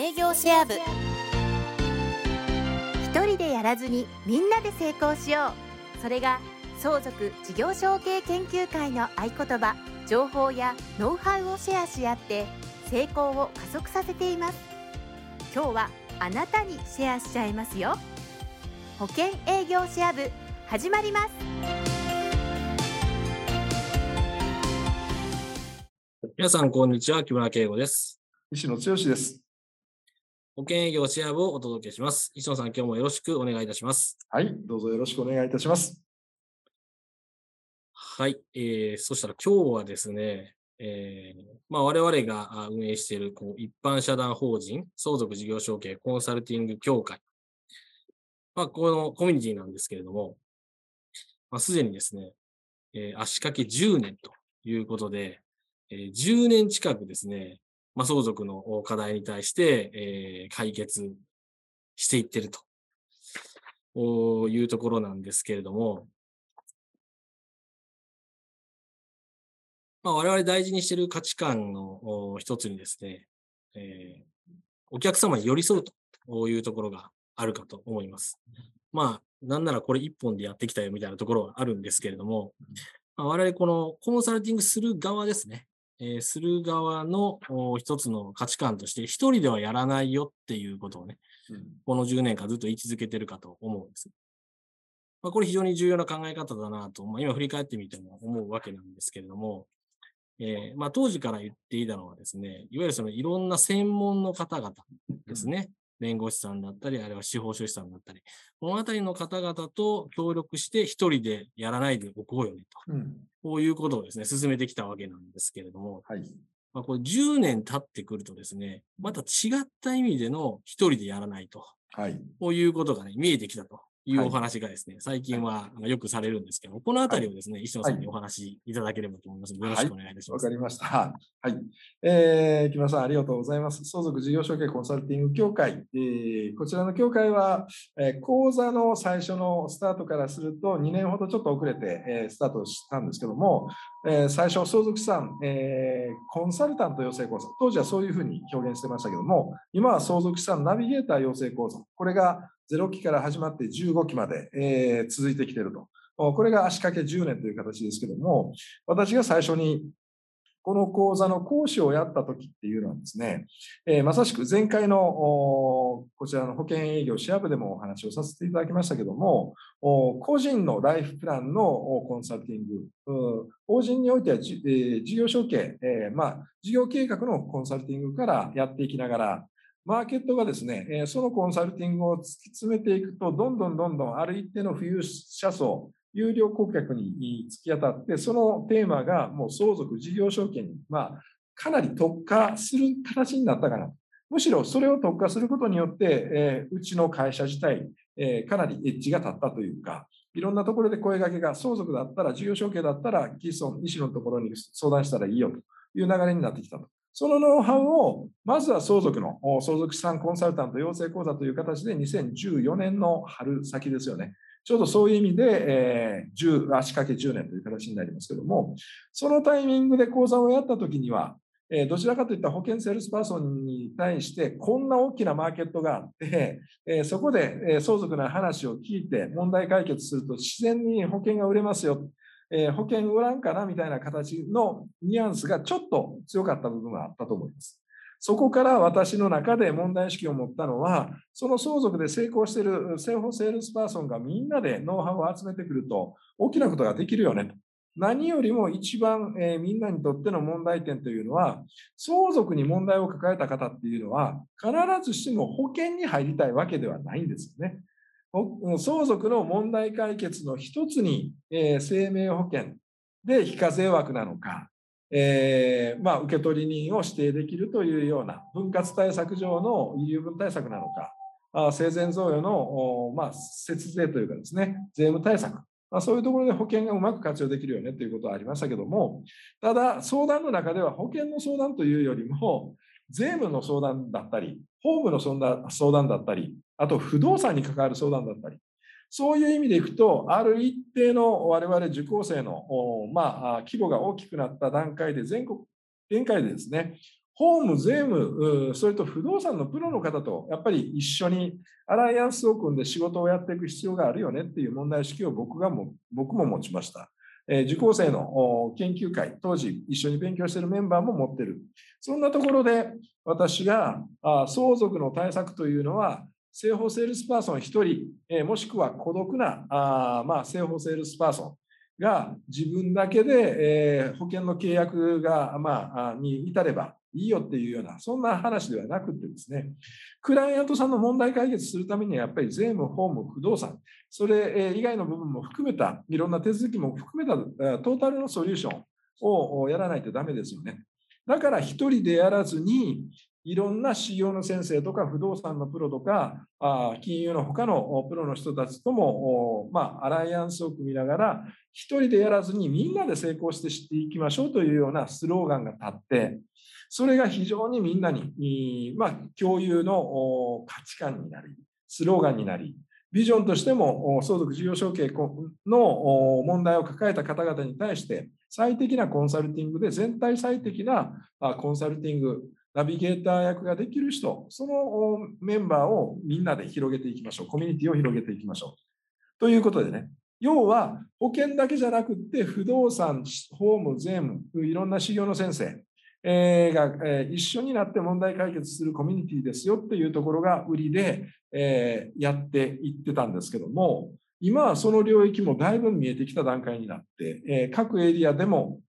営業シェア部一人でやらずにみんなで成功しようそれが相続事業承継研究会の合言葉情報やノウハウをシェアし合って成功を加速させています今日はあなたにシェアしちゃいますよ保険営業シェア部始まります皆さん、こんにちは。木村圭吾です。石野剛です。保険営業シェア部をお届けします。石野さん、今日もよろしくお願いいたします。はい、どうぞよろしくお願いいたします。はい。えー、そしたら今日はですね、えー、まあ、我々があ運営しているこう一般社団法人相続事業承継コンサルティング協会。まあ、このコミュニティなんですけれども、まあ、すでにですね、えー足掛け10年ということで、えー10年近くですね、まあ、相続の課題に対して、えー解決していってると。いうところなんですけれども、まあ、我々大事にしている価値観の一つにですね、えーお客様に寄り添うというところがあるかと思います。まあ、なんならこれ一本でやってきたよみたいなところはあるんですけれども、まあ、我々このコンサルティングする側ですね、えーする側のお一つの価値観として、一人ではやらないよっていうことをね、この10年間ずっと言い続けてるかと思うんです。まあ、これ非常に重要な考え方だなと、まあ、今振り返ってみても思うわけなんですけれども、えーまあ、当時から言っていたのはですね、いわゆるそのいろんな専門の方々ですね、弁護士さんだったり、あるいは司法書士さんだったり、このあたりの方々と協力して一人でやらないでおこうよねと、うん、こういうことをですね、進めてきたわけなんですけれども、はい。まあ、これ10年経ってくるとですね、また違った意味での一人でやらないと、はい。こういうことがね、見えてきたというはいお話がですね、最近はよくされるんですけど、このあたりをですね、石野さんにお話しいただければと思いますので、よろしくお願いいたします。わかりました。はい。えー、木村さん、ありがとうございます。相続事業承継コンサルティング協会。えーこちらの協会は、えー講座の最初のスタートからすると、2年ほどちょっと遅れて、えースタートしたんですけども、えー最初、相続資産、えーコンサルタント養成講座、当時はそういうふうに表現してましたけども、今は相続資産ナビゲーター養成講座、これが0期から始まって15期まで、えー続いてきていると。これが足掛け10年という形ですけども、私が最初にこの講座の講師をやった時っていうのはですね、えーまさしく前回のこちらの保険営業シェア部でもお話をさせていただきましたけども、個人のライフプランのコンサルティング、法人においてはじ、えー事業承継、えーまあ、事業計画のコンサルティングからやっていきながら、マーケットがですね、えそのコンサルティングを突き詰めていくと、どんどんどんどんある一定の富裕者層、有料顧客に突き当たって、そのテーマがもう相続事業承継に、まあ、かなり特化する形になったかな。むしろそれを特化することによって、えーうちの会社自体、えーかなりエッジが立ったというか、いろんなところで声掛けが相続だったら、事業承継だったら、キーソン、西野のところに相談したらいいよという流れになってきたと。そのノウハウを、まずは相続の、相続資産コンサルタント養成講座という形で2014年の春先ですよね。ちょうどそういう意味で、えー、10足掛け10年という形になりますけども、そのタイミングで講座をやったときには、えーどちらかといった保険セールスパーソンに対して、こんな大きなマーケットがあって、えーそこで、えー相続の話を聞いて問題解決すると自然に保険が売れますよ。えー保険売らんかなみたいな形のニュアンスがちょっと強かった部分があったと思います。そこから私の中で問題意識を持ったのは、その相続で成功している生保セールスパーソンがみんなでノウハウを集めてくると、大きなことができるよね。何よりも一番、えーみんなにとっての問題点というのは、相続に問題を抱えた方っていうのは、必ずしも保険に入りたいわけではないんですよね。相続の問題解決の一つに、えー生命保険で非課税枠なのか、えーまあ、受取人を指定できるというような分割対策上の遺留分対策なのか、あ生前贈与の、まあ、節税というかですね、税務対策、まあ、そういうところで保険がうまく活用できるよねということはありましたけども、ただ、相談の中では保険の相談というよりも、税務の相談だったり、法務の相談だったり、あと不動産に関わる相談だったり、そういう意味でいくと、ある一定の我々受講生の、まあ、規模が大きくなった段階で全国、限界でですね、ホーム、税務、それと不動産のプロの方とやっぱり一緒にアライアンスを組んで仕事をやっていく必要があるよねっていう問題意識を僕がも僕も持ちました。え受講生の研究会、当時一緒に勉強しているメンバーも持ってる。そんなところで私が相続の対策というのは、生保セールスパーソン1人、えもしくは孤独なあ、まあ、生保セールスパーソンが自分だけで、え保険の契約が、まあ、に至ればいいよっていうような、そんな話ではなくてですね、クライアントさんの問題解決するためには、やっぱり税務、法務、不動産、それ以外の部分も含めた、いろんな手続きも含めたトータルのソリューションをやらないとダメですよね。だから一人でやらずに、いろんな修行の先生とか不動産のプロとか、金融の他のプロの人たちとも、まあ、アライアンスを組みながら、一人でやらずにみんなで成功して知っていきましょうというようなスローガンが立って、それが非常にみんなに、まあ、共有の価値観になり、スローガンになり、ビジョンとしても相続事業承継の問題を抱えた方々に対して最適なコンサルティングで全体最適なコンサルティング、ナビゲーター役ができる人、そのメンバーをみんなで広げていきましょう。コミュニティを広げていきましょう。ということでね、要は保険だけじゃなくて不動産、法務、税務、いろんな修行の先生、が、一緒になって問題解決するコミュニティですよっていうところが売りで、やっていってたんですけども、今はその領域もだいぶ見えてきた段階になって、各エリアでも、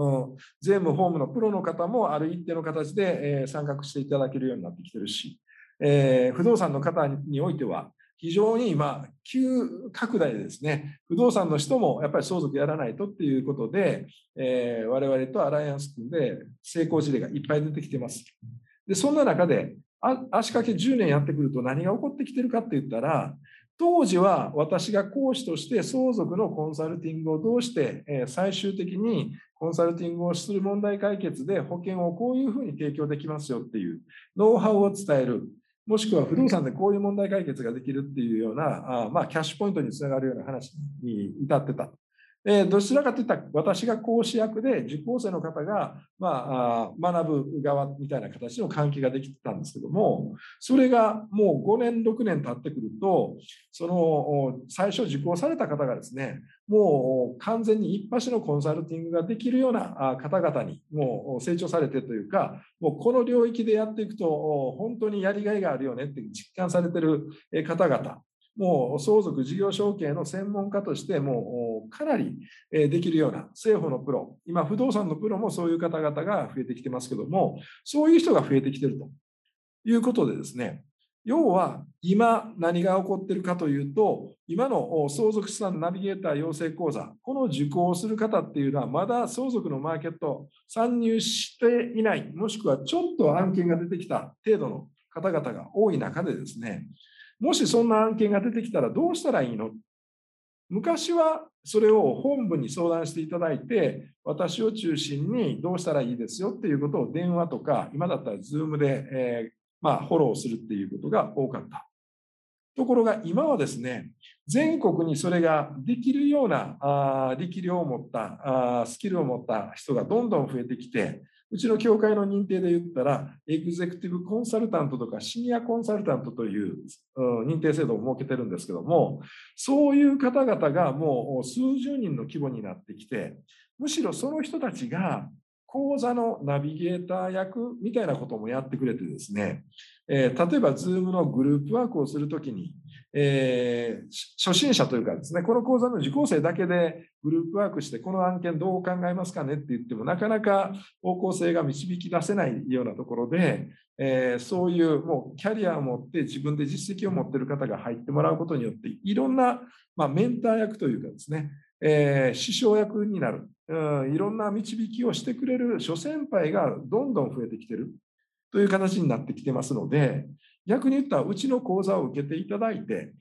うん、税務、法務のプロの方もある一定の形で、え参画していただけるようになってきてるし、え不動産の方においては、非常に今、急拡大でですね、不動産の人もやっぱり相続やらないとっていうことで、えー、我々とアライアンス組んで成功事例がいっぱい出てきてます。で、そんな中で、足掛け10年やってくると何が起こってきてるかって言ったら、当時は私が講師として相続のコンサルティングを通して最終的にコンサルティングをする問題解決で保険をこういうふうに提供できますよっていうノウハウを伝えるもしくは不動産でこういう問題解決ができるっていうような、まあ、キャッシュポイントにつながるような話に至ってた。どちらかといったら私が講師役で受講生の方が、まあ、学ぶ側みたいな形の関係ができてたんですけどもそれがもう5年6年経ってくるとその最初受講された方がですねもう完全に一発のコンサルティングができるような方々にもう成長されてというかもうこの領域でやっていくと本当にやりがいがあるよねって実感されてる方々。もう相続事業承継の専門家としてもうかなりできるような政府のプロ、今不動産のプロもそういう方々が増えてきてますけども、そういう人が増えてきてると。いうことでですね、要は今何が起こってるかというと、今の相続資産ナビゲーター養成講座、この受講をする方っていうのはまだ相続のマーケット参入していない、もしくはちょっと案件が出てきた程度の方々が多い中でですね、もしそんな案件が出てきたらどうしたらいいの？昔はそれを本部に相談していただいて、私を中心にどうしたらいいですよっていうことを電話とか、今だったら Zoom で、えー、まあ、フォローするっていうことが多かった。ところが今はですね、全国にそれができるようなあ力量を持ったあスキルを持った人がどんどん増えてきて、うちの協会の認定で言ったら、エグゼクティブコンサルタントとかシニアコンサルタントという認定制度を設けてるんですけども、そういう方々がもう数十人の規模になってきて、むしろその人たちが講座のナビゲーター役みたいなこともやってくれてですね、えー、例えば Zoom のグループワークをするときに、えー、初心者というかですね、この講座の受講生だけでグループワークして、この案件どう考えますかねって言っても、なかなか方向性が導き出せないようなところで、えー、そういうもうキャリアを持って自分で実績を持っている方が入ってもらうことによって、いろんな、まあ、メンター役というかですね、えー、師匠役になる、うん、いろんな導きをしてくれる諸先輩がどんどん増えてきてるという形になってきてますので、逆に言ったらうちの講座を受けていただいて、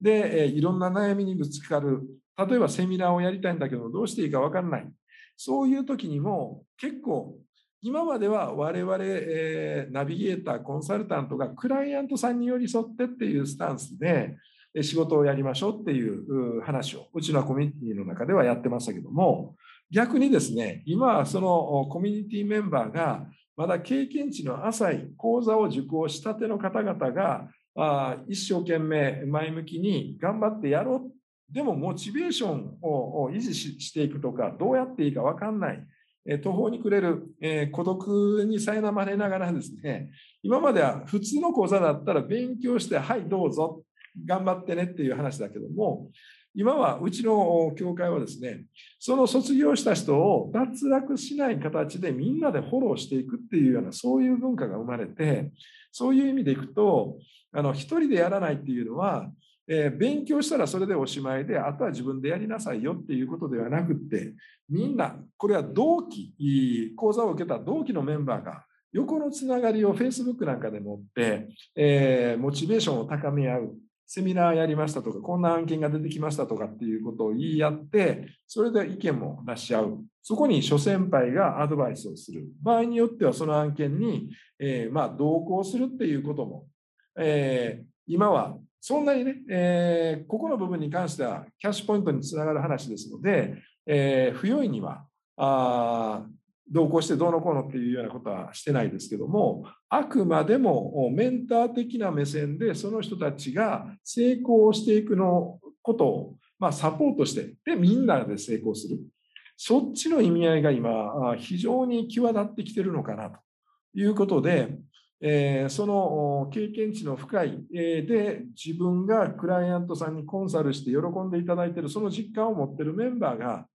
で、いろんな悩みにぶつかる。例えばセミナーをやりたいんだけど、どうしていいか分からない。そういう時にも結構、今までは我々、えー、ナビゲーター、コンサルタントがクライアントさんに寄り添ってっていうスタンスで仕事をやりましょうっていう話をうちのコミュニティの中ではやってましたけども、逆にですね、今はそのコミュニティメンバーがまだ経験値の浅い講座を受講したての方々があ一生懸命前向きに頑張ってやろう。でもモチベーションを維持していくとか、どうやっていいか分かんない。途方に暮れる、え、孤独に苛まれながらですね、今までは普通の講座だったら勉強して、はい、どうぞ、頑張ってねっていう話だけども、今はうちの教会はですね、その卒業した人を脱落しない形でみんなでフォローしていくっていうような、そういう文化が生まれて、そういう意味でいくと、あの、一人でやらないっていうのは、えー、勉強したらそれでおしまいで、あとは自分でやりなさいよっていうことではなくって、みんな、これは同期、講座を受けた同期のメンバーが、横のつながりを Facebook なんかでもって、えー、モチベーションを高め合う。セミナーやりましたとか、こんな案件が出てきましたとかっていうことを言い合って、それで意見も出し合う。そこに諸先輩がアドバイスをする。場合によってはその案件に、えー、まあ同行するっていうことも、えー、今はそんなにね、えー、ここの部分に関してはキャッシュポイントにつながる話ですので、え、不用意にはあ同行してどうのこうのっていうようなことはしてないですけども、あくまでもメンター的な目線でその人たちが成功していくのことを、まあ、サポートして、で、みんなで成功する。そっちの意味合いが今、非常に際立ってきてるのかなということで、えー、その経験値の深い、えー、で自分がクライアントさんにコンサルして喜んでいただいているその実感を持っているメンバーが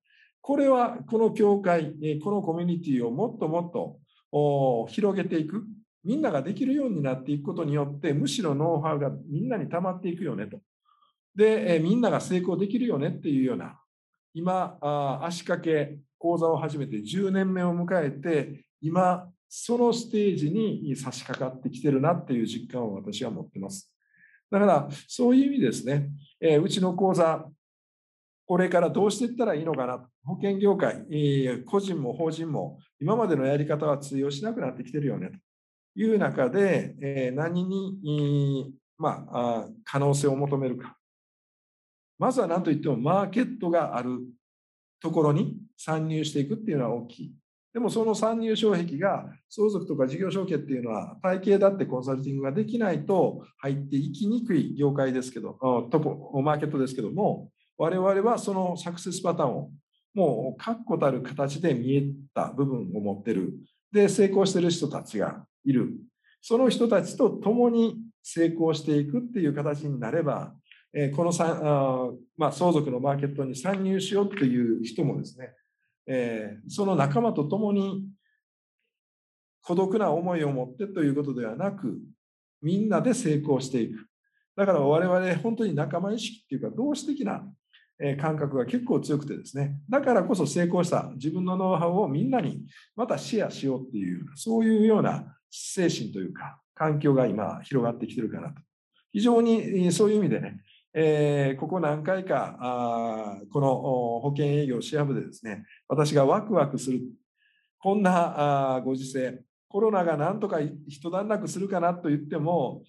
これはこの教会、このコミュニティをもっともっと広げていく、みんなができるようになっていくことによって、むしろノウハウがみんなに溜まっていくよねと。で、みんなが成功できるよねっていうような、今、足掛け講座を始めて10年目を迎えて、今、そのステージに差し掛かってきてるなっていう実感を私は持ってます。だから、そういう意味ですね、うちの講座、これからどうしていったらいいのかな？保険業界、個人も法人も今までのやり方は通用しなくなってきてるよねという中で、何に、まあ、可能性を求めるか。まずは何といってもマーケットがあるところに参入していくっていうのは大きい。でもその参入障壁が相続とか事業承継っていうのは体系だってコンサルティングができないと入っていきにくい業界ですけど、とこマーケットですけども、我々はそのサクセスパターンをもう確固たる形で見えた部分を持ってる。で、成功してる人たちがいる。その人たちと共に成功していくっていう形になれば、えこのあ、まあ、相続のマーケットに参入しようっていう人もですね、えその仲間と共に孤独な思いを持ってということではなく、みんなで成功していく。だから我々本当に仲間意識っていうか同志的な感覚が結構強くてですね、だからこそ成功した。自分のノウハウをみんなにまたシェアしようっていう、そういうような精神というか、環境が今広がってきてるかなと。非常にそういう意味でね、えー、ここ何回かあこの保険営業シェア部でですね、私がワクワクする、こんなあご時世、コロナがなんとか一段落するかなと言っても、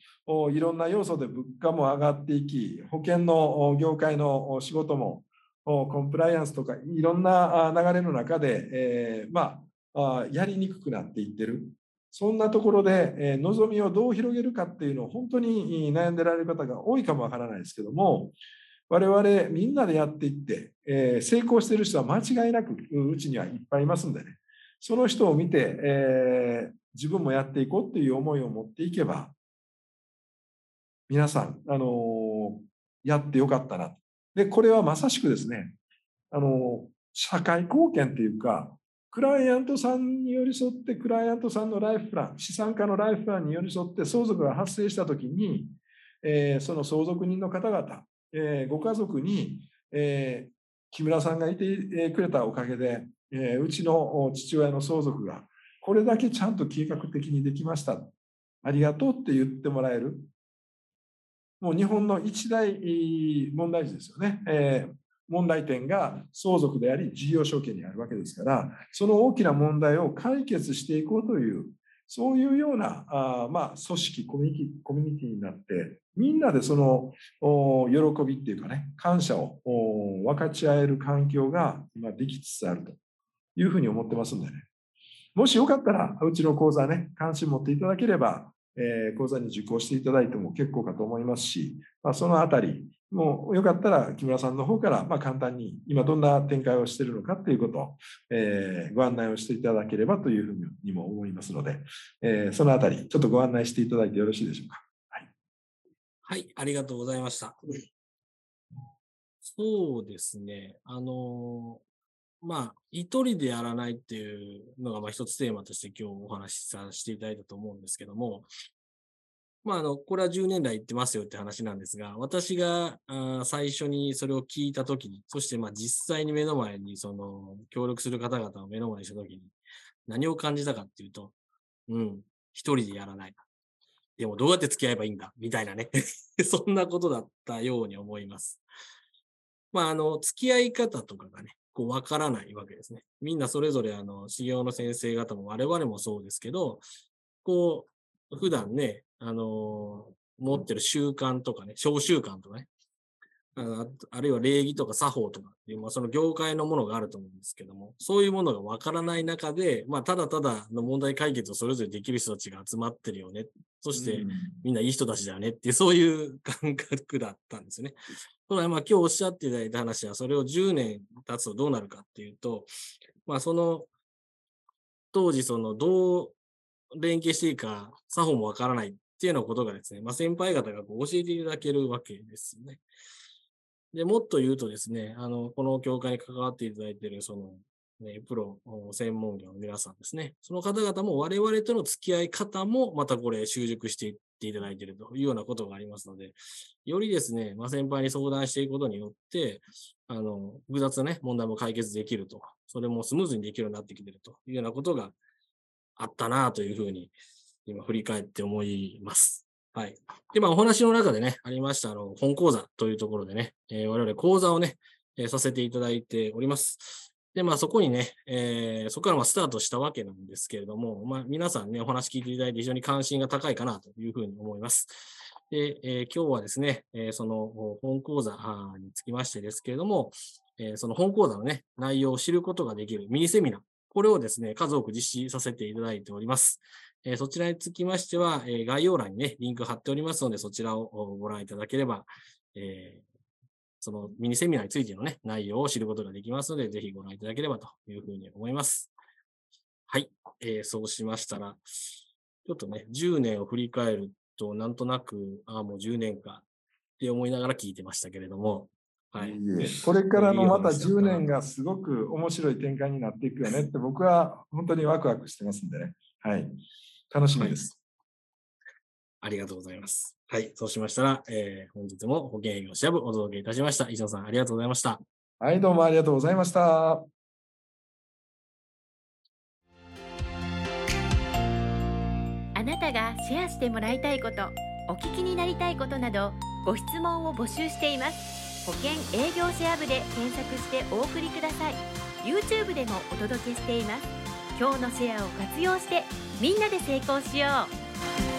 いろんな要素で物価も上がっていき、保険の業界の仕事も、コンプライアンスとかいろんな流れの中で、えー、まあ、やりにくくなっていってる。そんなところで、えー、望みをどう広げるかっていうのを本当に悩んでられる方が多いかもわからないですけども、我々みんなでやっていって、えー、成功している人は間違いなくうちにはいっぱいいますんでね。その人を見て、えー、自分もやっていこうっていう思いを持っていけば、皆さん、あのー、やってよかったな。で、これはまさしくですね、あのー、社会貢献っていうか、クライアントさんに寄り添って、クライアントさんのライフプラン、資産家のライフプランに寄り添って相続が発生したときに、えー、その相続人の方々、えー、ご家族に、えー、木村さんがいてくれたおかげで、えうちの父親の相続がこれだけちゃんと計画的にできました。ありがとうって言ってもらえる。もう日本の一大問題児ですよね。えー、問題点が相続であり事業承継にあるわけですから、その大きな問題を解決していこうという、そういうようなあ、まあ、組織コミュニティ、コミュニティになって、みんなでその喜びっていうかね、感謝を分かち合える環境が今できつつあると。いうふうに思ってますんでね。もしよかったら、うちの講座ね、関心持っていただければ、えー、講座に受講していただいても結構かと思いますし、まあ、そのあたり、もうよかったら木村さんの方から、まあ、簡単に今どんな展開をしているのかということを、えー、ご案内をしていただければというふうにも思いますので、えー、そのあたり、ちょっとご案内していただいてよろしいでしょうか。はい、はい、ありがとうございました。そうですね。あのまあ、一人でやらないっていうのが、まあ、一つテーマとして今日お話しさせていただいたと思うんですけども、まあ、あの、これは10年来言ってますよって話なんですが、私が最初にそれを聞いたときに、そしてまあ実際に目の前に、その、協力する方々を目の前にしたときに、何を感じたかっていうと、うん、一人でやらない。でもどうやって付き合えばいいんだみたいなね そんなことだったように思います。まあ、あの、付き合い方とかがね、こう、わからないわけですね。みんなそれぞれ、あの、修行の先生方も我々もそうですけど、こう、普段ね、あの持ってる習慣とかね、小習慣とかね、ああるいは礼儀とか作法とかっていう、まあ、その業界のものがあると思うんですけども、そういうものがわからない中で、まあ、ただただの問題解決をそれぞれできる人たちが集まってるよね。そして、みんないい人たちだよねっていう、そういう 感覚だったんですよね。ただ、まあ、今日おっしゃっていただいた話は、それを10年経つとどうなるかっていうと、まあ、その、当時、その、どう連携していいか、作法もわからないっていうようなことがですね、まあ、先輩方がこう教えていただけるわけですね。で、もっと言うとですね、あの、この教会に関わっていただいている、その、ね、プロ専門業の皆さんですね。その方々も我々との付き合い方もまたこれ習熟していっていただいているというようなことがありますので、よりですね、まあ、先輩に相談していくことによって、あの、複雑なね、問題も解決できると、それもスムーズにできるようになってきているというようなことがあったなというふうに今振り返って思います。はい。で、まあ、お話の中でね、ありました、あの、本講座というところでね、えー、我々講座をね、えー、させていただいております。で、まあ、そこにね、えー、そこからまスタートしたわけなんですけれども、まあ、皆さんね、お話聞いていただいて非常に関心が高いかなというふうに思います。で、え、今日はですね、え、その本講座につきましてですけれども、え、その本講座のね、内容を知ることができるミニセミナー、これをですね、数多く実施させていただいております。えそちらにつきましては、え概要欄にね、リンク貼っておりますので、そちらをご覧いただければ、えそのミニセミナーについてのね、内容を知ることができますので、ぜひご覧いただければというふうに思います。はい。えー、そうしましたら、ちょっとね、10年を振り返ると、なんとなく、ああ、もう10年かって思いながら聞いてましたけれども、はい、これからのまた10年がすごく面白い展開になっていくよねって僕は本当にワクワクしてますんでね。はい。楽しみです、はい。ありがとうございます。はい。そうしましたら、えー、本日も保険営業シャブお届けいたしました。石野さん、ありがとうございました。はい、どうもありがとうございました。あなたがシェアしてもらいたいこと、お聞きになりたいことなど、ご質問を募集しています。保険営業シェア部で検索してお送りください。YouTube でもお届けしています。今日のシェアを活用してみんなで成功しよう